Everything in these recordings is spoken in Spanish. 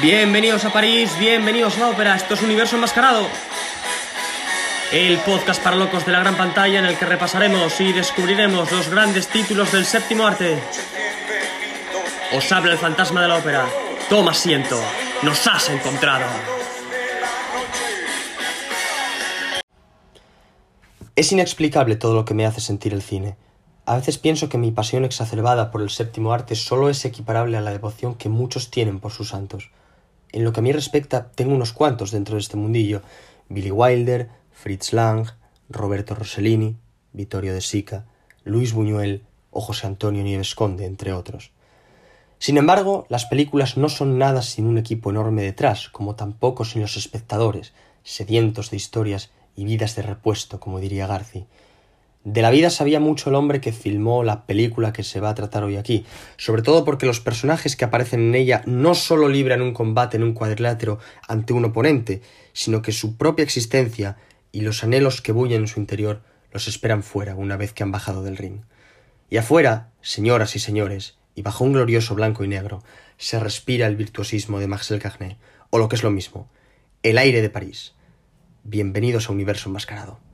Bienvenidos a París, bienvenidos a la ópera, esto es Universo Enmascarado. El podcast para locos de la gran pantalla en el que repasaremos y descubriremos los grandes títulos del séptimo arte. Os habla el fantasma de la ópera. Toma asiento, nos has encontrado. Es inexplicable todo lo que me hace sentir el cine. A veces pienso que mi pasión exacerbada por el séptimo arte solo es equiparable a la devoción que muchos tienen por sus santos. En lo que a mí respecta, tengo unos cuantos dentro de este mundillo. Billy Wilder, Fritz Lang, Roberto Rossellini, Vittorio de Sica, Luis Buñuel o José Antonio Nieves Conde, entre otros. Sin embargo, las películas no son nada sin un equipo enorme detrás, como tampoco sin los espectadores, sedientos de historias y vidas de repuesto, como diría Garci. De la vida sabía mucho el hombre que filmó la película que se va a tratar hoy aquí, sobre todo porque los personajes que aparecen en ella no solo libran un combate en un cuadrilátero ante un oponente, sino que su propia existencia y los anhelos que bullen en su interior los esperan fuera una vez que han bajado del ring. Y afuera, señoras y señores, y bajo un glorioso blanco y negro, se respira el virtuosismo de Marcel Carnet, o lo que es lo mismo, el aire de París. Bienvenidos a Universo Enmascarado.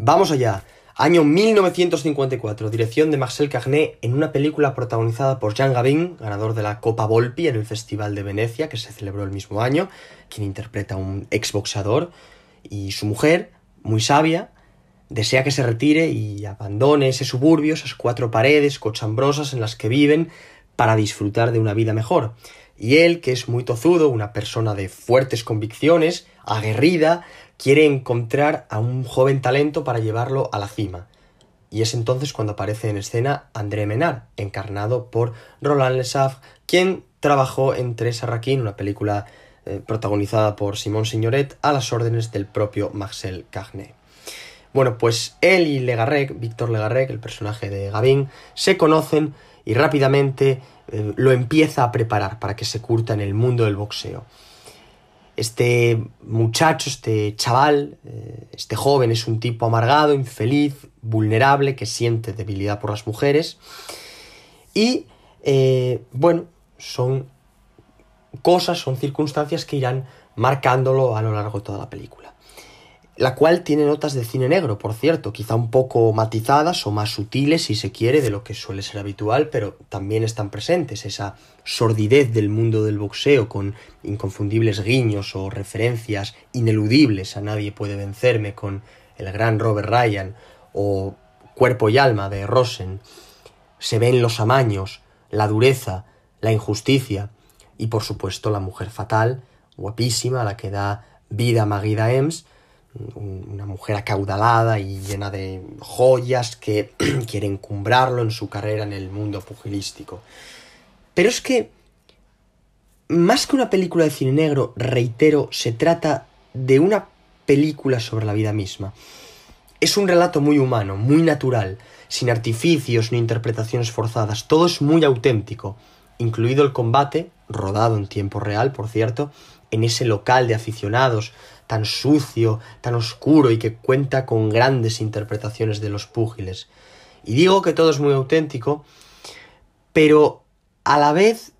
Vamos allá. Año 1954, dirección de Marcel Carnet en una película protagonizada por Jean Gabin, ganador de la Copa Volpi en el Festival de Venecia, que se celebró el mismo año, quien interpreta a un exboxador, y su mujer, muy sabia, desea que se retire y abandone ese suburbio, esas cuatro paredes cochambrosas en las que viven, para disfrutar de una vida mejor. Y él, que es muy tozudo, una persona de fuertes convicciones, aguerrida, quiere encontrar a un joven talento para llevarlo a la cima. Y es entonces cuando aparece en escena André Menard, encarnado por Roland Le Safre, quien trabajó en Teresa Raquin, una película eh, protagonizada por Simón Signoret, a las órdenes del propio Marcel Carnet. Bueno, pues él y Legarrec, Víctor Legarrec, el personaje de Gavin, se conocen y rápidamente eh, lo empieza a preparar para que se curta en el mundo del boxeo. Este muchacho, este chaval, eh, este joven es un tipo amargado, infeliz, vulnerable, que siente debilidad por las mujeres. Y, eh, bueno, son cosas, son circunstancias que irán marcándolo a lo largo de toda la película la cual tiene notas de cine negro, por cierto, quizá un poco matizadas o más sutiles, si se quiere, de lo que suele ser habitual, pero también están presentes esa sordidez del mundo del boxeo con inconfundibles guiños o referencias ineludibles a Nadie puede vencerme con el gran Robert Ryan o Cuerpo y alma de Rosen. Se ven los amaños, la dureza, la injusticia y por supuesto la mujer fatal, guapísima, a la que da vida Maguida Ems, una mujer acaudalada y llena de joyas que quiere encumbrarlo en su carrera en el mundo pugilístico. Pero es que, más que una película de cine negro, reitero, se trata de una película sobre la vida misma. Es un relato muy humano, muy natural, sin artificios ni interpretaciones forzadas, todo es muy auténtico, incluido el combate, rodado en tiempo real, por cierto, en ese local de aficionados tan sucio, tan oscuro y que cuenta con grandes interpretaciones de los púgiles. Y digo que todo es muy auténtico, pero a la vez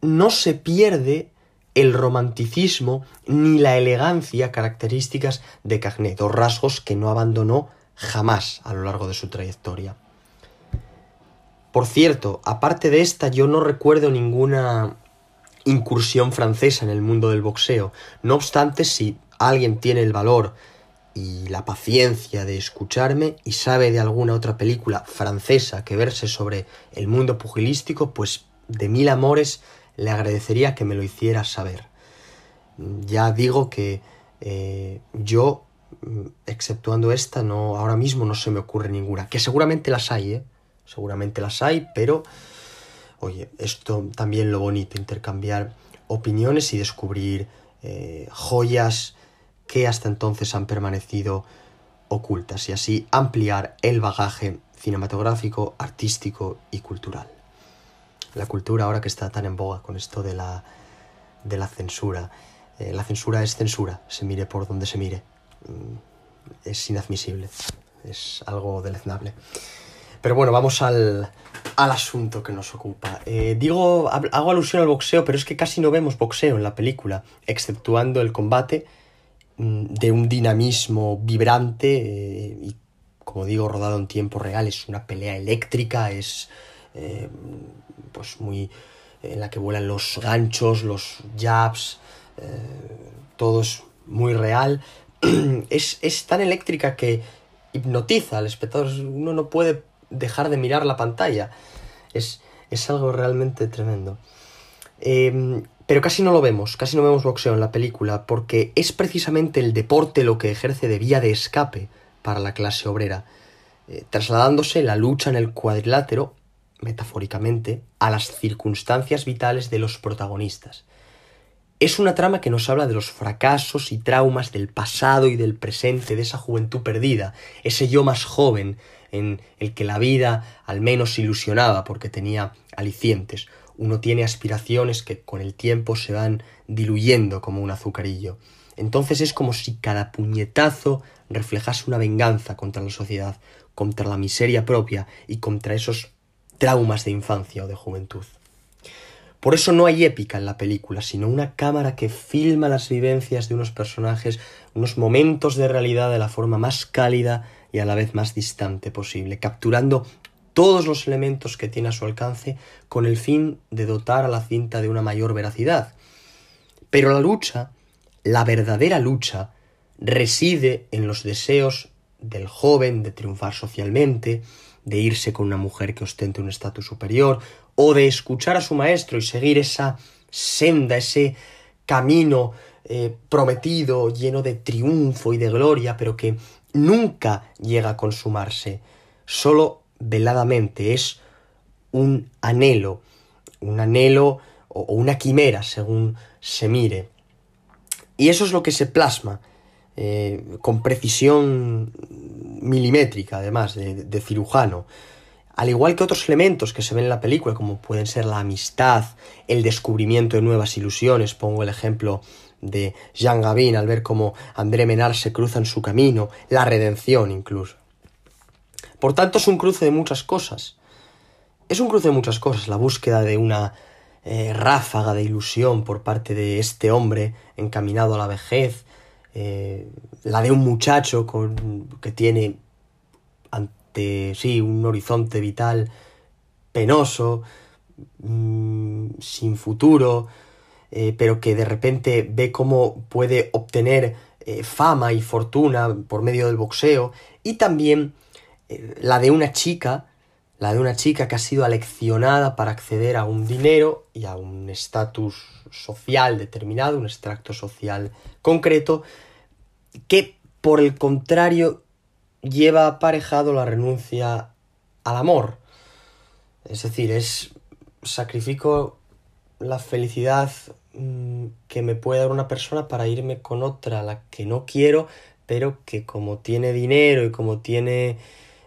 no se pierde el romanticismo ni la elegancia características de Cagnet, dos rasgos que no abandonó jamás a lo largo de su trayectoria. Por cierto, aparte de esta, yo no recuerdo ninguna incursión francesa en el mundo del boxeo. No obstante, si alguien tiene el valor y la paciencia de escucharme y sabe de alguna otra película francesa que verse sobre el mundo pugilístico, pues de mil amores le agradecería que me lo hiciera saber. Ya digo que eh, yo, exceptuando esta, no, ahora mismo no se me ocurre ninguna. Que seguramente las hay, ¿eh? Seguramente las hay, pero oye, esto también lo bonito, intercambiar opiniones y descubrir eh, joyas que hasta entonces han permanecido ocultas y así ampliar el bagaje cinematográfico, artístico y cultural. La cultura ahora que está tan en boga con esto de la, de la censura. Eh, la censura es censura, se mire por donde se mire. Mm, es inadmisible, es algo deleznable. Pero bueno, vamos al, al asunto que nos ocupa. Eh, digo, hago alusión al boxeo, pero es que casi no vemos boxeo en la película, exceptuando el combate de un dinamismo vibrante eh, y, como digo, rodado en tiempo real. Es una pelea eléctrica, es eh, pues muy en la que vuelan los ganchos, los jabs, todo es muy real. es, es tan eléctrica que hipnotiza al espectador. Uno no puede dejar de mirar la pantalla. Es, es algo realmente tremendo. Em, pero casi no lo vemos, casi no vemos boxeo en la película, porque es precisamente el deporte lo que ejerce de vía de escape para la clase obrera, eh, trasladándose la lucha en el cuadrilátero, metafóricamente, a las circunstancias vitales de los protagonistas. Es una trama que nos habla de los fracasos y traumas del pasado y del presente, de esa juventud perdida, ese yo más joven, en el que la vida al menos ilusionaba porque tenía alicientes. Uno tiene aspiraciones que con el tiempo se van diluyendo como un azucarillo. Entonces es como si cada puñetazo reflejase una venganza contra la sociedad, contra la miseria propia y contra esos traumas de infancia o de juventud. Por eso no hay épica en la película, sino una cámara que filma las vivencias de unos personajes, unos momentos de realidad de la forma más cálida y a la vez más distante posible, capturando todos los elementos que tiene a su alcance con el fin de dotar a la cinta de una mayor veracidad. Pero la lucha, la verdadera lucha, reside en los deseos del joven de triunfar socialmente, de irse con una mujer que ostente un estatus superior, o de escuchar a su maestro y seguir esa senda, ese camino eh, prometido, lleno de triunfo y de gloria, pero que nunca llega a consumarse, solo veladamente es un anhelo, un anhelo o una quimera según se mire. Y eso es lo que se plasma eh, con precisión milimétrica, además, de, cirujano. Al igual que otros elementos que se ven en la película, como pueden ser la amistad, el descubrimiento de nuevas ilusiones, pongo el ejemplo de Jean Gabin al ver cómo André Menard se cruza en su camino, la redención incluso. Por tanto, es un cruce de muchas cosas. Es un cruce de muchas cosas, la búsqueda de una eh, ráfaga de ilusión por parte de este hombre encaminado a la vejez, eh, la de un muchacho con, que tiene ante sí un horizonte vital penoso, mm, sin futuro, eh, pero que de repente ve cómo puede obtener fama y fortuna por medio del boxeo, y también la de una chica, la de una chica que ha sido aleccionada para acceder a un dinero y a un estatus social determinado, un extracto social concreto, que por el contrario lleva aparejado la renuncia al amor. Es decir, es sacrifico la felicidad Mm, que me puede dar una persona para irme con otra la que no quiero, pero que como tiene dinero y como tiene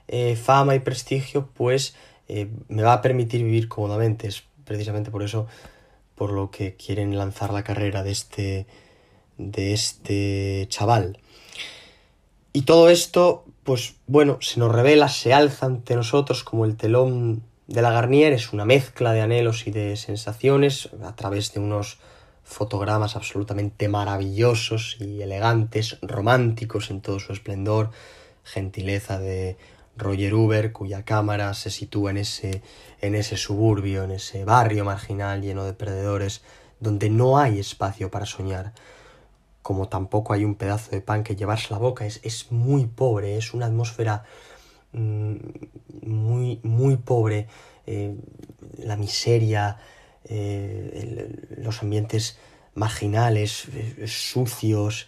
eh, fama y prestigio, pues eh, me va a permitir vivir cómodamente. Es precisamente por eso por lo que quieren lanzar la carrera de este de este chaval. Y todo esto, pues bueno, se nos revela, se alza ante nosotros como el telón de la Garnier, es una mezcla de anhelos y de sensaciones a través de unos fotogramas absolutamente maravillosos y elegantes, románticos en todo su esplendor, gentileza de Roger Uber, cuya cámara se sitúa en ese, en ese suburbio, en ese barrio marginal lleno de perdedores donde no hay espacio para soñar, como tampoco hay un pedazo de pan que llevarse la boca, es, es muy pobre, es una atmósfera mm, muy, muy pobre, eh, la miseria, eh, los ambientes marginales, eh, sucios,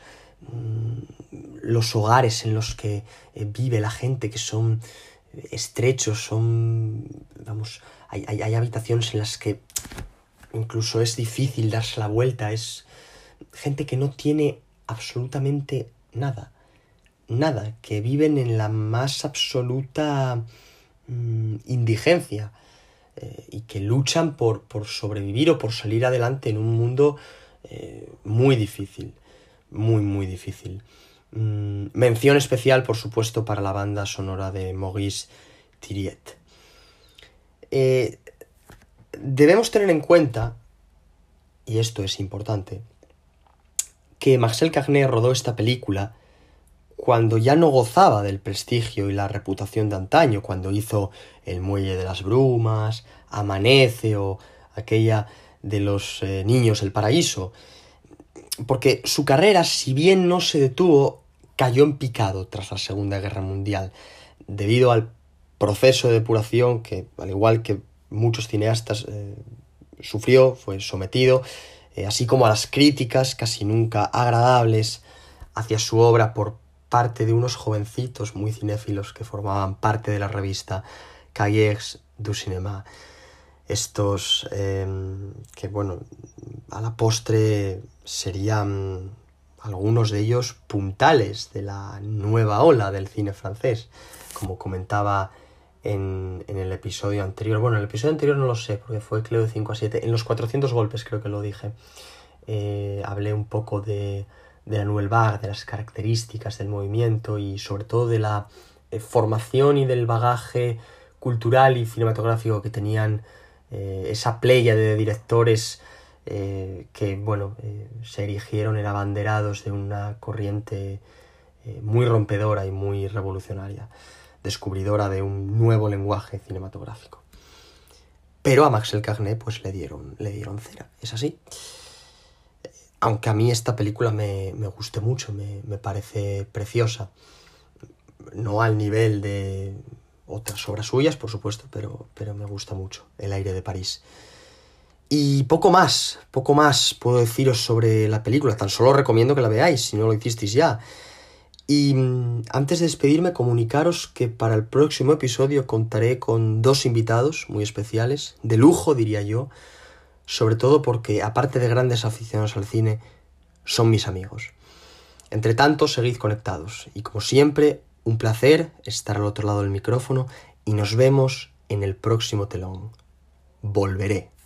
los hogares en los que vive la gente que son estrechos, son, vamos, hay, hay, habitaciones en las que incluso es difícil darse la vuelta, es gente que no tiene absolutamente nada, nada, que viven en la más absoluta mm, indigencia eh, y que luchan por, por, sobrevivir o por salir adelante en un mundo eh, muy difícil, muy, muy difícil. Mm, mención especial, por supuesto, para la banda sonora de Maurice Thiriet. Eh, debemos tener en cuenta, y esto es importante, que Marcel Carnet rodó esta película cuando ya no gozaba del prestigio y la reputación de antaño, cuando hizo El Muelle de las Brumas, Amanece o aquella de los eh, niños del paraíso, porque su carrera, si bien no se detuvo, cayó en picado tras la Segunda Guerra Mundial, debido al proceso de depuración que, al igual que muchos cineastas, eh, sufrió, fue sometido, eh, así como a las críticas casi nunca agradables hacia su obra por parte de unos jovencitos muy cinéfilos que formaban parte de la revista Cahiers du Cinéma. Estos em, que, bueno, a la postre serían algunos de ellos puntales de la nueva ola del cine francés, como comentaba en, el episodio anterior. Bueno, en el episodio anterior no lo sé, porque fue creo de 5 a 7. En los 400 golpes creo que lo dije. Eh, hablé un poco de, de la Nouvelle Vague, de las características del movimiento y sobre todo de la eh, formación y del bagaje cultural y cinematográfico que tenían eh, esa playa de directores que, bueno, se erigieron en abanderados de una corriente muy rompedora y muy revolucionaria descubridora de un nuevo lenguaje cinematográfico. Pero a Maxel Carnet pues le dieron, le dieron cera, es así. Aunque a mí esta película me, guste mucho, me, parece preciosa. No al nivel de otras obras suyas, por supuesto, pero, pero me gusta mucho El aire de París. Y poco más, poco más puedo deciros sobre la película. Tan solo recomiendo que la veáis, si no lo hicisteis ya. Y mm, antes de despedirme, comunicaros que para el próximo episodio contaré con dos invitados muy especiales, de lujo diría yo, sobre todo porque, aparte de grandes aficionados al cine, son mis amigos. Entre tanto, seguid conectados y como siempre, un placer estar al otro lado del micrófono y nos vemos en el próximo telón. Volveré.